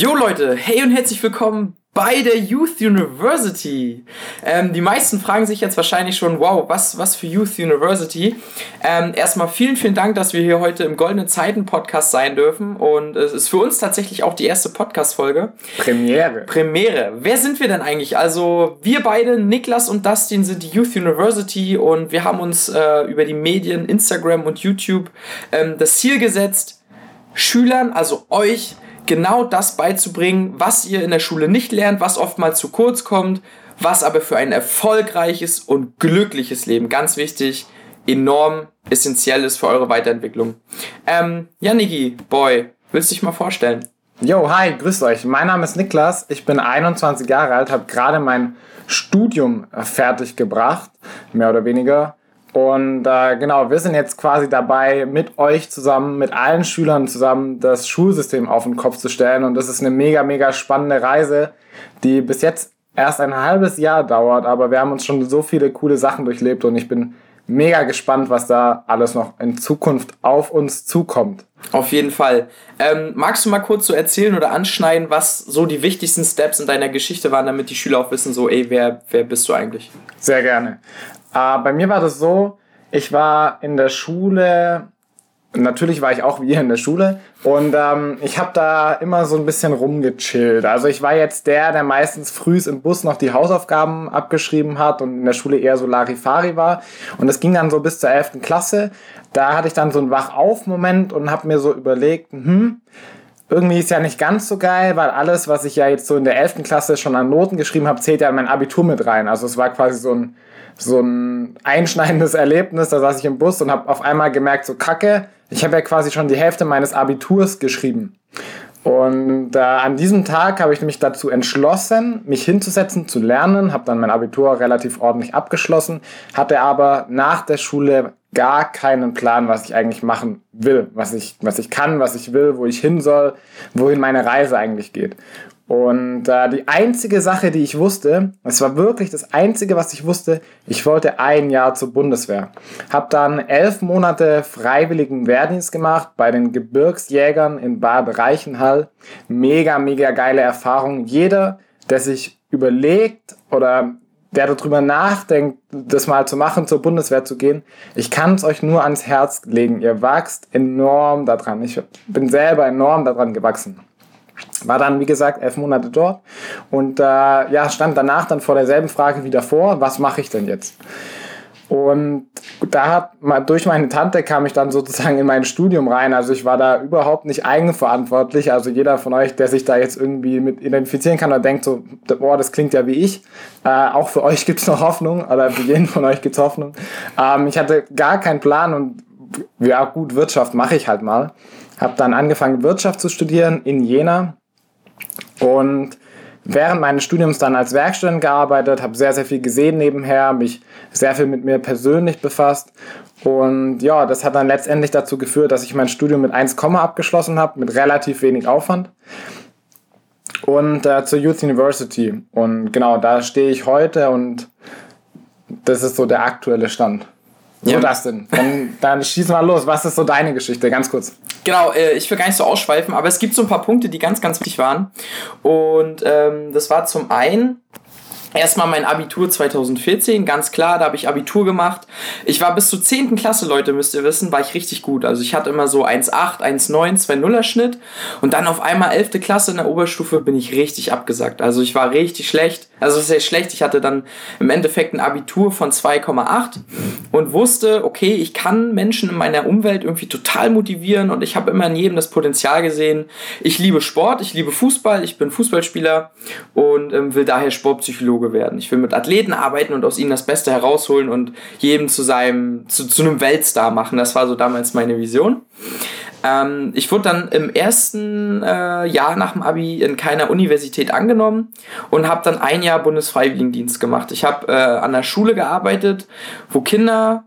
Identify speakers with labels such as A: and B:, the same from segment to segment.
A: Jo Leute, hey und herzlich willkommen bei der Youth University. Ähm, die meisten fragen sich jetzt wahrscheinlich schon, wow, was, was für Youth University? Ähm, erstmal vielen, vielen Dank, dass wir hier heute im Goldenen Zeiten Podcast sein dürfen. Und es ist für uns tatsächlich auch die erste Podcast-Folge.
B: Premiere.
A: Premiere. Wer sind wir denn eigentlich? Also, wir beide, Niklas und Dustin, sind die Youth University und wir haben uns äh, über die Medien, Instagram und YouTube ähm, das Ziel gesetzt, Schülern, also euch, genau das beizubringen, was ihr in der Schule nicht lernt, was oftmals zu kurz kommt, was aber für ein erfolgreiches und glückliches Leben, ganz wichtig, enorm essentiell ist für eure Weiterentwicklung. Ähm, ja, Niki, Boy, willst du dich mal vorstellen?
B: Yo, hi, grüßt euch. Mein Name ist Niklas, ich bin 21 Jahre alt, habe gerade mein Studium fertig gebracht, mehr oder weniger. Und äh, genau, wir sind jetzt quasi dabei, mit euch zusammen, mit allen Schülern zusammen, das Schulsystem auf den Kopf zu stellen. Und das ist eine mega, mega spannende Reise, die bis jetzt erst ein halbes Jahr dauert. Aber wir haben uns schon so viele coole Sachen durchlebt und ich bin mega gespannt, was da alles noch in Zukunft auf uns zukommt.
A: Auf jeden Fall. Ähm, magst du mal kurz so erzählen oder anschneiden, was so die wichtigsten Steps in deiner Geschichte waren, damit die Schüler auch wissen, so, ey, wer, wer bist du eigentlich?
B: Sehr gerne. Äh, bei mir war das so, ich war in der Schule, natürlich war ich auch wie in der Schule und ähm, ich habe da immer so ein bisschen rumgechillt. Also ich war jetzt der, der meistens frühs im Bus noch die Hausaufgaben abgeschrieben hat und in der Schule eher so Larifari war. Und das ging dann so bis zur 11. Klasse. Da hatte ich dann so einen Wach-auf-Moment und habe mir so überlegt, hm, irgendwie ist ja nicht ganz so geil, weil alles, was ich ja jetzt so in der 11. Klasse schon an Noten geschrieben habe, zählt ja in mein Abitur mit rein. Also es war quasi so ein so ein einschneidendes Erlebnis. Da saß ich im Bus und habe auf einmal gemerkt, so kacke, ich habe ja quasi schon die Hälfte meines Abiturs geschrieben. Und äh, an diesem Tag habe ich mich dazu entschlossen, mich hinzusetzen, zu lernen, habe dann mein Abitur relativ ordentlich abgeschlossen, hatte aber nach der Schule gar keinen Plan, was ich eigentlich machen will, was ich, was ich kann, was ich will, wo ich hin soll, wohin meine Reise eigentlich geht. Und äh, die einzige Sache, die ich wusste, es war wirklich das einzige, was ich wusste, ich wollte ein Jahr zur Bundeswehr. Hab dann elf Monate freiwilligen Wehrdienst gemacht bei den Gebirgsjägern in Bad Reichenhall. Mega, mega geile Erfahrung. Jeder, der sich überlegt oder der darüber nachdenkt, das mal zu machen, zur Bundeswehr zu gehen, ich kann es euch nur ans Herz legen. Ihr wachst enorm daran. Ich bin selber enorm daran gewachsen. War dann, wie gesagt, elf Monate dort und äh, ja, stand danach dann vor derselben Frage wie davor, was mache ich denn jetzt? Und da hat durch meine Tante kam ich dann sozusagen in mein Studium rein. Also ich war da überhaupt nicht eigenverantwortlich. Also jeder von euch, der sich da jetzt irgendwie mit identifizieren kann oder denkt so, boah, das klingt ja wie ich. Äh, auch für euch gibt's noch Hoffnung oder für jeden von euch gibt's Hoffnung. Ähm, ich hatte gar keinen Plan und ja gut, Wirtschaft mache ich halt mal. Habe dann angefangen Wirtschaft zu studieren in Jena und während meines Studiums dann als Werkstudent gearbeitet, habe sehr, sehr viel gesehen nebenher, mich sehr viel mit mir persönlich befasst. Und ja, das hat dann letztendlich dazu geführt, dass ich mein Studium mit 1, abgeschlossen habe, mit relativ wenig Aufwand. Und äh, zur Youth University. Und genau, da stehe ich heute und das ist so der aktuelle Stand. So ja. das denn? Dann, dann schießen wir los. Was ist so deine Geschichte? Ganz kurz.
A: Genau, äh, ich will gar nicht so ausschweifen, aber es gibt so ein paar Punkte, die ganz, ganz wichtig waren. Und ähm, das war zum einen, Erstmal mein Abitur 2014, ganz klar, da habe ich Abitur gemacht. Ich war bis zur 10. Klasse, Leute, müsst ihr wissen, war ich richtig gut. Also ich hatte immer so 1,8, 1,9, 2,0er Schnitt. Und dann auf einmal 11. Klasse in der Oberstufe bin ich richtig abgesagt. Also ich war richtig schlecht. Also sehr schlecht. Ich hatte dann im Endeffekt ein Abitur von 2,8 und wusste, okay, ich kann Menschen in meiner Umwelt irgendwie total motivieren und ich habe immer in jedem das Potenzial gesehen. Ich liebe Sport, ich liebe Fußball, ich bin Fußballspieler und ähm, will daher Sportpsychologe werden. Ich will mit Athleten arbeiten und aus ihnen das Beste herausholen und jedem zu seinem, zu, zu einem Weltstar machen. Das war so damals meine Vision. Ähm, ich wurde dann im ersten äh, Jahr nach dem Abi in keiner Universität angenommen und habe dann ein Jahr Bundesfreiwilligendienst gemacht. Ich habe äh, an der Schule gearbeitet, wo Kinder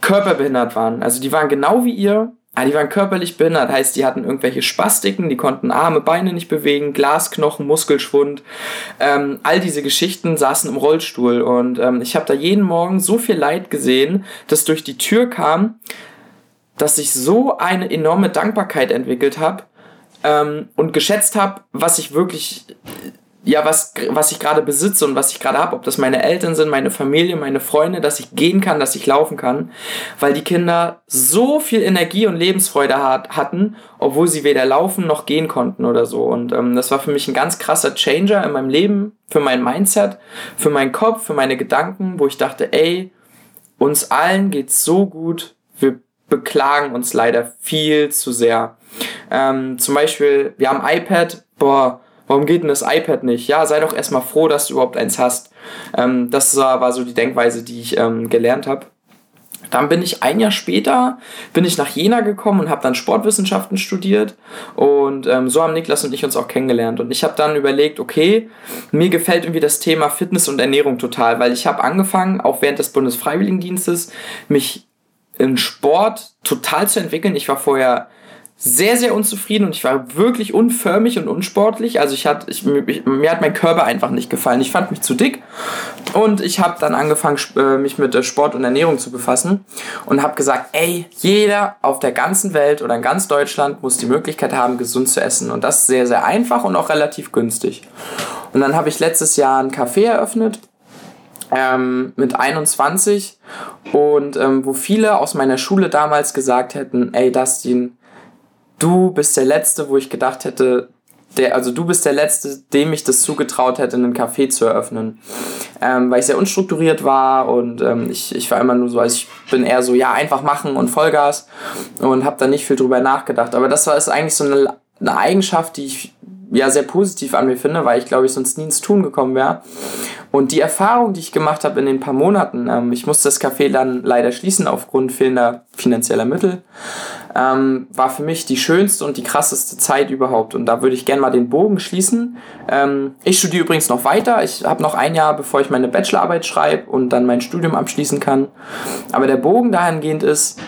A: körperbehindert waren. Also die waren genau wie ihr, aber die waren körperlich behindert, heißt, die hatten irgendwelche Spastiken, die konnten Arme, Beine nicht bewegen, Glasknochen, Muskelschwund. Ähm, all diese Geschichten saßen im Rollstuhl und ähm, ich habe da jeden Morgen so viel Leid gesehen, das durch die Tür kam, dass ich so eine enorme Dankbarkeit entwickelt habe, ähm, und geschätzt habe, was ich wirklich ja, was, was ich gerade besitze und was ich gerade habe, ob das meine Eltern sind, meine Familie, meine Freunde, dass ich gehen kann, dass ich laufen kann, weil die Kinder so viel Energie und Lebensfreude hat, hatten, obwohl sie weder laufen noch gehen konnten oder so. Und ähm, das war für mich ein ganz krasser Changer in meinem Leben, für mein Mindset, für meinen Kopf, für meine Gedanken, wo ich dachte, ey, uns allen geht's so gut, wir beklagen uns leider viel zu sehr. Ähm, zum Beispiel, wir haben iPad, boah, Warum geht denn das iPad nicht? Ja, sei doch erstmal froh, dass du überhaupt eins hast. Ähm, das war so die Denkweise, die ich ähm, gelernt habe. Dann bin ich ein Jahr später bin ich nach Jena gekommen und habe dann Sportwissenschaften studiert und ähm, so haben Niklas und ich uns auch kennengelernt und ich habe dann überlegt, okay, mir gefällt irgendwie das Thema Fitness und Ernährung total, weil ich habe angefangen, auch während des Bundesfreiwilligendienstes, mich in Sport total zu entwickeln. Ich war vorher sehr, sehr unzufrieden und ich war wirklich unförmig und unsportlich. Also ich hatte, ich, ich, mir hat mein Körper einfach nicht gefallen. Ich fand mich zu dick und ich habe dann angefangen, äh, mich mit Sport und Ernährung zu befassen und habe gesagt, ey, jeder auf der ganzen Welt oder in ganz Deutschland muss die Möglichkeit haben, gesund zu essen. Und das sehr, sehr einfach und auch relativ günstig. Und dann habe ich letztes Jahr ein Café eröffnet ähm, mit 21 und ähm, wo viele aus meiner Schule damals gesagt hätten, ey Dustin, du bist der Letzte, wo ich gedacht hätte, der, also du bist der Letzte, dem ich das zugetraut hätte, einen Café zu eröffnen. Ähm, weil ich sehr unstrukturiert war und ähm, ich, ich war immer nur so, also ich bin eher so, ja, einfach machen und Vollgas und habe da nicht viel drüber nachgedacht. Aber das war ist eigentlich so eine, eine Eigenschaft, die ich ja sehr positiv an mir finde, weil ich glaube ich sonst nie ins Tun gekommen wäre. Und die Erfahrung, die ich gemacht habe in den paar Monaten, ähm, ich musste das Café dann leider schließen aufgrund fehlender finanzieller Mittel, ähm, war für mich die schönste und die krasseste Zeit überhaupt. Und da würde ich gerne mal den Bogen schließen. Ähm, ich studiere übrigens noch weiter. Ich habe noch ein Jahr, bevor ich meine Bachelorarbeit schreibe und dann mein Studium abschließen kann. Aber der Bogen dahingehend ist,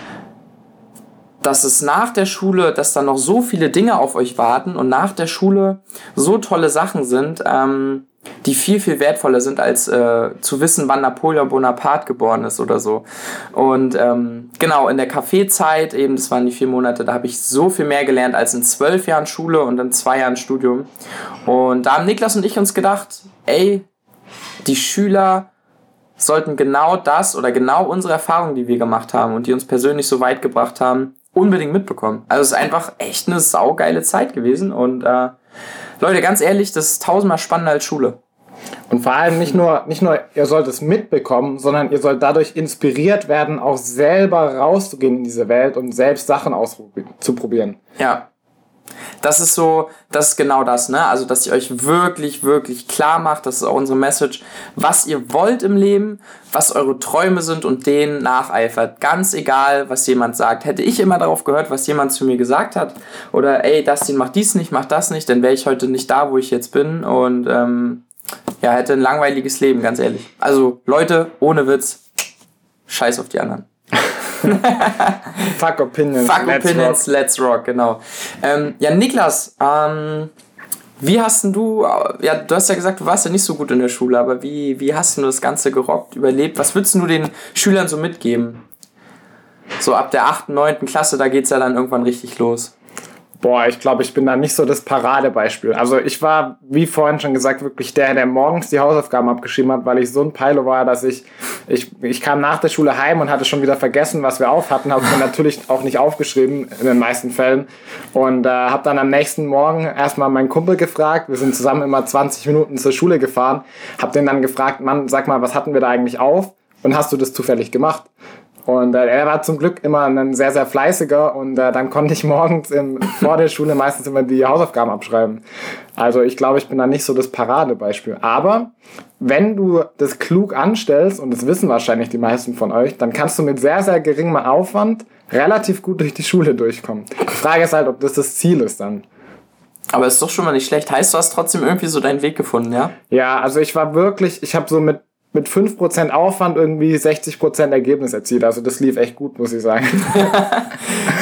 A: dass es nach der Schule, dass da noch so viele Dinge auf euch warten und nach der Schule so tolle Sachen sind, ähm, die viel, viel wertvoller sind, als äh, zu wissen, wann Napoleon Bonaparte geboren ist oder so. Und ähm, genau, in der Kaffeezeit, eben, das waren die vier Monate, da habe ich so viel mehr gelernt als in zwölf Jahren Schule und in zwei Jahren Studium. Und da haben Niklas und ich uns gedacht, ey, die Schüler sollten genau das oder genau unsere Erfahrungen, die wir gemacht haben und die uns persönlich so weit gebracht haben, unbedingt mitbekommen. Also es ist einfach echt eine saugeile Zeit gewesen und äh, Leute, ganz ehrlich, das ist tausendmal spannender als Schule.
B: Und vor allem nicht nur, nicht nur, ihr sollt es mitbekommen, sondern ihr sollt dadurch inspiriert werden, auch selber rauszugehen in diese Welt und selbst Sachen auszuprobieren.
A: Ja, das ist so, das ist genau das, ne? Also, dass ihr euch wirklich, wirklich klar macht, das ist auch unsere Message, was ihr wollt im Leben, was eure Träume sind und denen nacheifert. Ganz egal, was jemand sagt. Hätte ich immer darauf gehört, was jemand zu mir gesagt hat, oder ey, Dustin, mach dies nicht, mach das nicht, dann wäre ich heute nicht da, wo ich jetzt bin und ähm, ja, hätte ein langweiliges Leben, ganz ehrlich. Also, Leute, ohne Witz, scheiß auf die anderen.
B: Fuck Opinions.
A: Fuck let's Opinions, rock. let's rock, genau. Ähm, ja, Niklas, ähm, wie hast du, ja, du hast ja gesagt, du warst ja nicht so gut in der Schule, aber wie, wie hast du das Ganze gerockt, überlebt? Was würdest du den Schülern so mitgeben? So ab der 8., 9. Klasse, da geht es ja dann irgendwann richtig los.
B: Boah, ich glaube, ich bin da nicht so das Paradebeispiel. Also ich war, wie vorhin schon gesagt, wirklich der, der morgens die Hausaufgaben abgeschrieben hat, weil ich so ein Peilo war, dass ich, ich, ich kam nach der Schule heim und hatte schon wieder vergessen, was wir auf hatten, habe mir natürlich auch nicht aufgeschrieben in den meisten Fällen und äh, habe dann am nächsten Morgen erstmal meinen Kumpel gefragt, wir sind zusammen immer 20 Minuten zur Schule gefahren, habe den dann gefragt, Mann, sag mal, was hatten wir da eigentlich auf? Und hast du das zufällig gemacht? Und äh, er war zum Glück immer ein sehr, sehr fleißiger und äh, dann konnte ich morgens im, vor der Schule meistens immer die Hausaufgaben abschreiben. Also ich glaube, ich bin da nicht so das Paradebeispiel. Aber wenn du das klug anstellst, und das wissen wahrscheinlich die meisten von euch, dann kannst du mit sehr, sehr geringem Aufwand relativ gut durch die Schule durchkommen. Die Frage ist halt, ob das das Ziel ist dann.
A: Aber ist doch schon mal nicht schlecht. Heißt, du hast trotzdem irgendwie so deinen Weg gefunden, ja?
B: Ja, also ich war wirklich, ich habe so mit mit 5% Aufwand irgendwie 60% Ergebnis erzielt. Also das lief echt gut, muss ich sagen.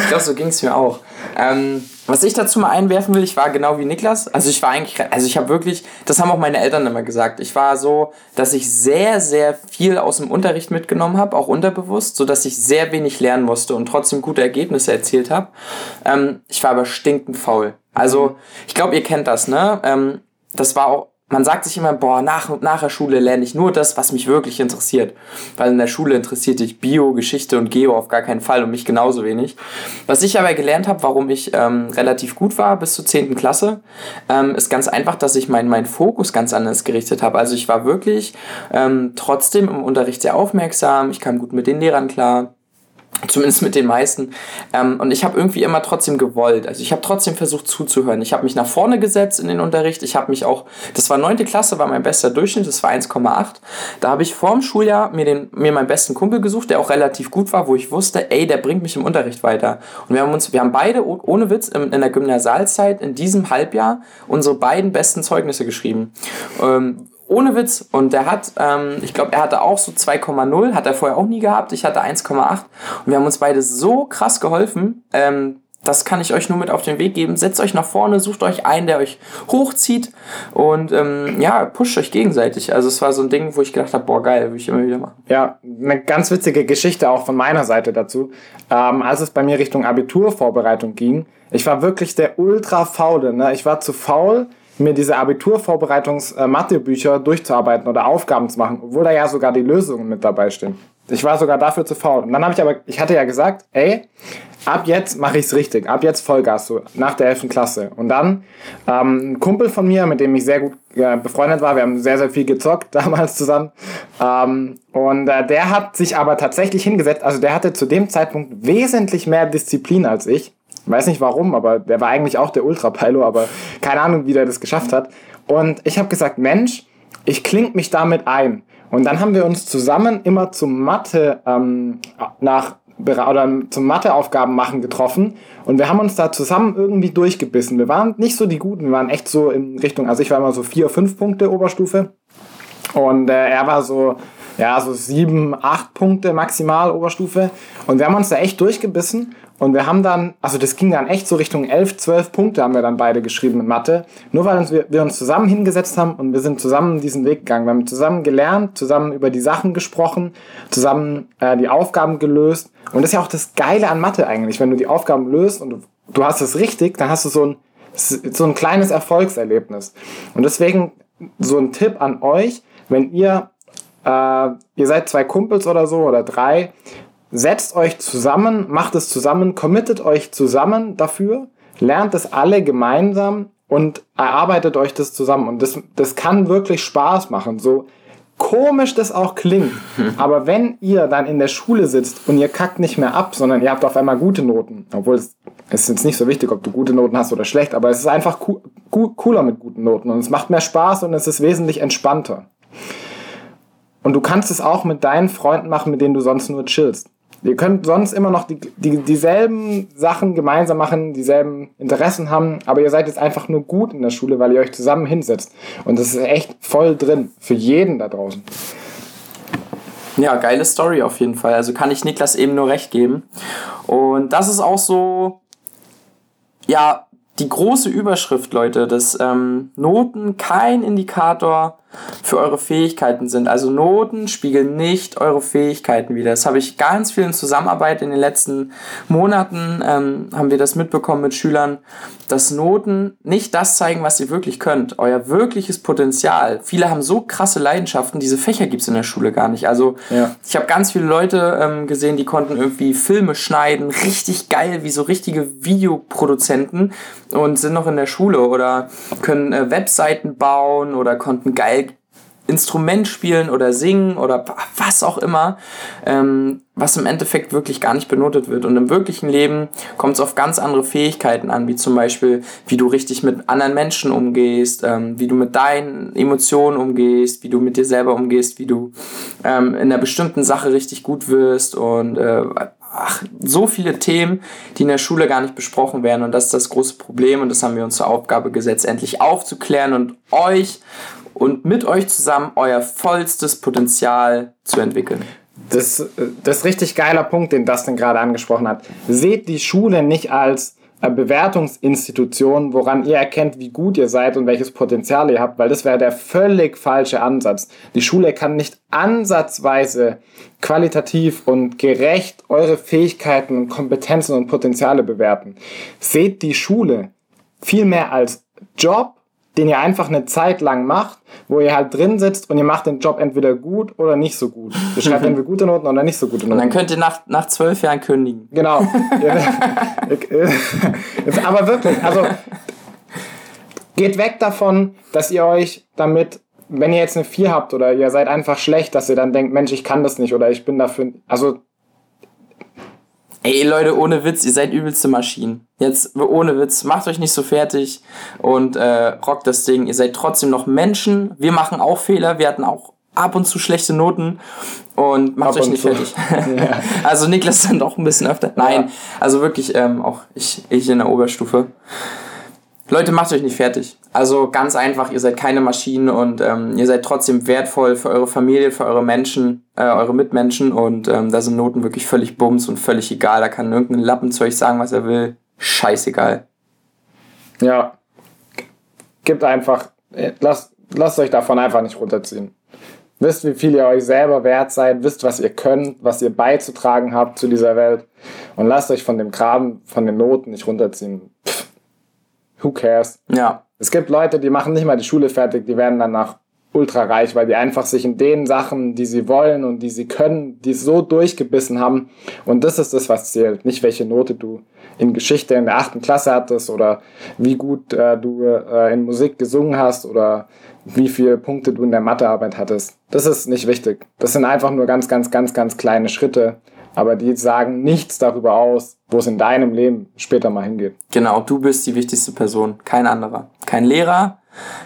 A: ich glaube, so ging es mir auch. Ähm, was ich dazu mal einwerfen will, ich war genau wie Niklas. Also ich war eigentlich, also ich habe wirklich, das haben auch meine Eltern immer gesagt. Ich war so, dass ich sehr, sehr viel aus dem Unterricht mitgenommen habe, auch unterbewusst, so dass ich sehr wenig lernen musste und trotzdem gute Ergebnisse erzielt habe. Ähm, ich war aber stinkend faul. Also, ich glaube, ihr kennt das, ne? Ähm, das war auch man sagt sich immer, boah, nach, nach der Schule lerne ich nur das, was mich wirklich interessiert. Weil in der Schule interessiert dich Bio, Geschichte und Geo auf gar keinen Fall und mich genauso wenig. Was ich aber gelernt habe, warum ich ähm, relativ gut war bis zur 10. Klasse, ähm, ist ganz einfach, dass ich meinen mein Fokus ganz anders gerichtet habe. Also ich war wirklich ähm, trotzdem im Unterricht sehr aufmerksam, ich kam gut mit den Lehrern klar Zumindest mit den meisten. Ähm, und ich habe irgendwie immer trotzdem gewollt. Also ich habe trotzdem versucht zuzuhören. Ich habe mich nach vorne gesetzt in den Unterricht. Ich habe mich auch, das war neunte Klasse, war mein bester Durchschnitt, das war 1,8. Da habe ich vor dem Schuljahr mir, den, mir meinen besten Kumpel gesucht, der auch relativ gut war, wo ich wusste, ey, der bringt mich im Unterricht weiter. Und wir haben uns, wir haben beide, ohne Witz, in, in der Gymnasialzeit in diesem Halbjahr unsere beiden besten Zeugnisse geschrieben. Ähm, ohne Witz. Und der hat, ähm, ich glaube, er hatte auch so 2,0, hat er vorher auch nie gehabt. Ich hatte 1,8. Und wir haben uns beide so krass geholfen. Ähm, das kann ich euch nur mit auf den Weg geben. Setzt euch nach vorne, sucht euch einen, der euch hochzieht und ähm, ja, pusht euch gegenseitig. Also es war so ein Ding, wo ich gedacht habe, boah, geil, will ich immer wieder machen.
B: Ja, eine ganz witzige Geschichte auch von meiner Seite dazu. Ähm, als es bei mir Richtung Abiturvorbereitung ging, ich war wirklich der ultra faule. Ne? Ich war zu faul, mir diese Abiturvorbereitungs-Mathebücher durchzuarbeiten oder Aufgaben zu machen, obwohl da ja sogar die Lösungen mit dabei stehen. Ich war sogar dafür zu faul. Und dann habe ich aber, ich hatte ja gesagt, ey, ab jetzt mache ich es richtig, ab jetzt Vollgas, so nach der 11. Klasse. Und dann ähm, ein Kumpel von mir, mit dem ich sehr gut äh, befreundet war, wir haben sehr, sehr viel gezockt damals zusammen. Ähm, und äh, der hat sich aber tatsächlich hingesetzt, also der hatte zu dem Zeitpunkt wesentlich mehr Disziplin als ich. Weiß nicht warum, aber der war eigentlich auch der Ultra-Pilo, aber keine Ahnung, wie der das geschafft hat. Und ich habe gesagt, Mensch, ich kling mich damit ein. Und dann haben wir uns zusammen immer zum Mathe ähm, nach oder zum Matheaufgaben machen getroffen und wir haben uns da zusammen irgendwie durchgebissen. Wir waren nicht so die Guten, wir waren echt so in Richtung, also ich war immer so vier, fünf Punkte Oberstufe und äh, er war so ja so sieben, acht Punkte maximal Oberstufe und wir haben uns da echt durchgebissen und wir haben dann, also das ging dann echt so Richtung 11, 12 Punkte haben wir dann beide geschrieben in Mathe. Nur weil uns, wir, wir uns zusammen hingesetzt haben und wir sind zusammen diesen Weg gegangen. Wir haben zusammen gelernt, zusammen über die Sachen gesprochen, zusammen äh, die Aufgaben gelöst. Und das ist ja auch das Geile an Mathe eigentlich. Wenn du die Aufgaben löst und du, du hast es richtig, dann hast du so ein, so ein kleines Erfolgserlebnis. Und deswegen so ein Tipp an euch, wenn ihr, äh, ihr seid zwei Kumpels oder so oder drei setzt euch zusammen, macht es zusammen, committet euch zusammen dafür, lernt es alle gemeinsam und erarbeitet euch das zusammen. Und das, das kann wirklich Spaß machen. So komisch das auch klingt. Aber wenn ihr dann in der Schule sitzt und ihr kackt nicht mehr ab, sondern ihr habt auf einmal gute Noten, obwohl es, es ist jetzt nicht so wichtig, ob du gute Noten hast oder schlecht, aber es ist einfach cooler mit guten Noten und es macht mehr Spaß und es ist wesentlich entspannter. Und du kannst es auch mit deinen Freunden machen, mit denen du sonst nur chillst. Ihr könnt sonst immer noch die, die, dieselben Sachen gemeinsam machen, dieselben Interessen haben, aber ihr seid jetzt einfach nur gut in der Schule, weil ihr euch zusammen hinsetzt. Und das ist echt voll drin für jeden da draußen.
A: Ja, geile Story auf jeden Fall. Also kann ich Niklas eben nur recht geben. Und das ist auch so, ja, die große Überschrift, Leute, dass ähm, Noten kein Indikator für eure Fähigkeiten sind. Also Noten spiegeln nicht eure Fähigkeiten wider. Das habe ich ganz viel in Zusammenarbeit in den letzten Monaten, ähm, haben wir das mitbekommen mit Schülern, dass Noten nicht das zeigen, was ihr wirklich könnt. Euer wirkliches Potenzial. Viele haben so krasse Leidenschaften, diese Fächer gibt es in der Schule gar nicht. Also ja. ich habe ganz viele Leute ähm, gesehen, die konnten irgendwie Filme schneiden, richtig geil, wie so richtige Videoproduzenten und sind noch in der Schule oder können äh, Webseiten bauen oder konnten geil Instrument spielen oder singen oder was auch immer, ähm, was im Endeffekt wirklich gar nicht benotet wird. Und im wirklichen Leben kommt es auf ganz andere Fähigkeiten an, wie zum Beispiel, wie du richtig mit anderen Menschen umgehst, ähm, wie du mit deinen Emotionen umgehst, wie du mit dir selber umgehst, wie du ähm, in einer bestimmten Sache richtig gut wirst und äh, ach, so viele Themen, die in der Schule gar nicht besprochen werden. Und das ist das große Problem. Und das haben wir uns zur Aufgabe gesetzt, endlich aufzuklären und euch und mit euch zusammen euer vollstes Potenzial zu entwickeln.
B: Das, das ist richtig geiler Punkt, den Dustin gerade angesprochen hat. Seht die Schule nicht als Bewertungsinstitution, woran ihr erkennt, wie gut ihr seid und welches Potenzial ihr habt, weil das wäre der völlig falsche Ansatz. Die Schule kann nicht ansatzweise qualitativ und gerecht eure Fähigkeiten Kompetenzen und Potenziale bewerten. Seht die Schule viel mehr als Job, den ihr einfach eine Zeit lang macht, wo ihr halt drin sitzt und ihr macht den Job entweder gut oder nicht so gut. Ihr schreibt entweder gute Noten oder nicht so gute Noten.
A: Und dann könnt ihr nach, nach zwölf Jahren kündigen.
B: Genau. Aber wirklich, also geht weg davon, dass ihr euch damit, wenn ihr jetzt eine 4 habt oder ihr seid einfach schlecht, dass ihr dann denkt, Mensch, ich kann das nicht oder ich bin dafür. Also
A: Ey Leute, ohne Witz, ihr seid übelste Maschinen. Jetzt ohne Witz, macht euch nicht so fertig und äh, rockt das Ding. Ihr seid trotzdem noch Menschen. Wir machen auch Fehler. Wir hatten auch ab und zu schlechte Noten und macht ab euch nicht zu. fertig. ja. Also Niklas dann doch ein bisschen öfter. Nein, ja. also wirklich ähm, auch ich, ich in der Oberstufe. Leute, macht euch nicht fertig. Also ganz einfach, ihr seid keine Maschinen und ähm, ihr seid trotzdem wertvoll für eure Familie, für eure Menschen, äh, eure Mitmenschen und ähm, da sind Noten wirklich völlig bums und völlig egal. Da kann irgendein Lappen zu euch sagen, was er will. Scheißegal.
B: Ja. Gibt einfach, äh, lasst, lasst euch davon einfach nicht runterziehen. Wisst, wie viel ihr euch selber wert seid, wisst, was ihr könnt, was ihr beizutragen habt zu dieser Welt und lasst euch von dem Graben, von den Noten nicht runterziehen. Who cares?
A: Ja.
B: Es gibt Leute, die machen nicht mal die Schule fertig, die werden danach ultra reich, weil die einfach sich in den Sachen, die sie wollen und die sie können, die so durchgebissen haben. Und das ist das, was zählt. Nicht welche Note du in Geschichte in der achten Klasse hattest oder wie gut äh, du äh, in Musik gesungen hast oder wie viele Punkte du in der Mathearbeit hattest. Das ist nicht wichtig. Das sind einfach nur ganz, ganz, ganz, ganz kleine Schritte, aber die sagen nichts darüber aus, wo es in deinem Leben später mal hingeht.
A: Genau, du bist die wichtigste Person, kein anderer. Kein Lehrer,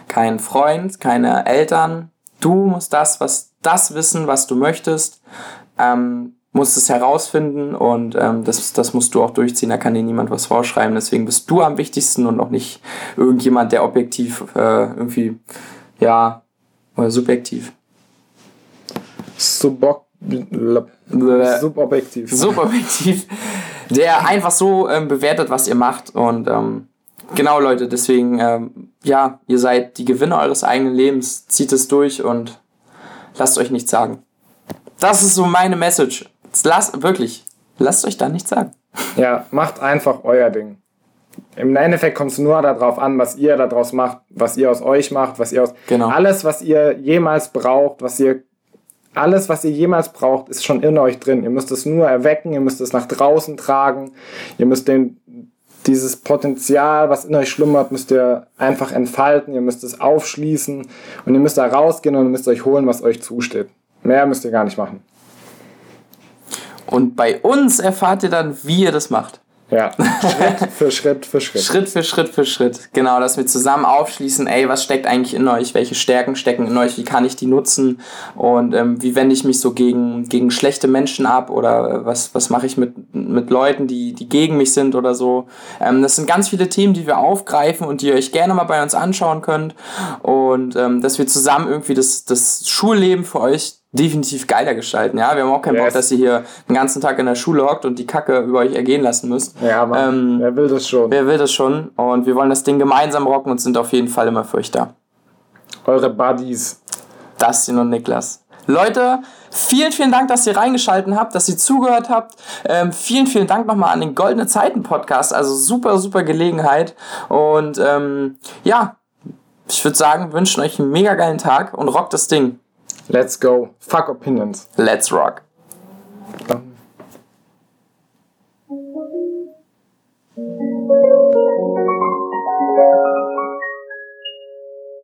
A: kein Freund, keine Eltern. Du musst das, was das wissen, was du möchtest, ähm, musst es herausfinden und ähm, das, das musst du auch durchziehen. Da kann dir niemand was vorschreiben. Deswegen bist du am wichtigsten und auch nicht irgendjemand, der objektiv äh, irgendwie, ja, oder subjektiv.
B: Subok Subobjektiv.
A: Subobjektiv, der einfach so ähm, bewertet, was ihr macht. Und ähm, genau, Leute, deswegen, ähm, ja, ihr seid die Gewinner eures eigenen Lebens. Zieht es durch und lasst euch nichts sagen. Das ist so meine Message. Lasst, wirklich, lasst euch da nichts sagen.
B: Ja, macht einfach euer Ding. Im Endeffekt kommt es nur darauf an, was ihr daraus macht, was ihr aus euch macht, was ihr aus.
A: Genau.
B: Alles, was ihr jemals braucht, was ihr alles, was ihr jemals braucht, ist schon in euch drin. Ihr müsst es nur erwecken, ihr müsst es nach draußen tragen, ihr müsst den, dieses Potenzial, was in euch schlummert, müsst ihr einfach entfalten, ihr müsst es aufschließen und ihr müsst da rausgehen und müsst euch holen, was euch zusteht. Mehr müsst ihr gar nicht machen.
A: Und bei uns erfahrt ihr dann, wie ihr das macht.
B: Ja, Schritt für Schritt für Schritt.
A: Schritt für Schritt für Schritt. Genau, dass wir zusammen aufschließen, ey, was steckt eigentlich in euch, welche Stärken stecken in euch, wie kann ich die nutzen und ähm, wie wende ich mich so gegen, gegen schlechte Menschen ab oder was, was mache ich mit, mit Leuten, die, die gegen mich sind oder so. Ähm, das sind ganz viele Themen, die wir aufgreifen und die ihr euch gerne mal bei uns anschauen könnt und ähm, dass wir zusammen irgendwie das, das Schulleben für euch definitiv geiler gestalten. Ja, wir haben auch keinen yes. Bock, dass ihr hier den ganzen Tag in der Schule hockt und die Kacke über euch ergehen lassen müsst.
B: Ja. Ähm, wer will das schon?
A: Wer will das schon? Und wir wollen das Ding gemeinsam rocken und sind auf jeden Fall immer für euch da.
B: Eure Buddies.
A: Dustin und Niklas. Leute, vielen, vielen Dank, dass ihr reingeschalten habt, dass ihr zugehört habt. Ähm, vielen, vielen Dank nochmal an den Goldene Zeiten Podcast. Also super, super Gelegenheit. Und ähm, ja, ich würde sagen, wünschen euch einen mega geilen Tag und rockt das Ding.
B: Let's go. Fuck opinions.
A: Let's rock.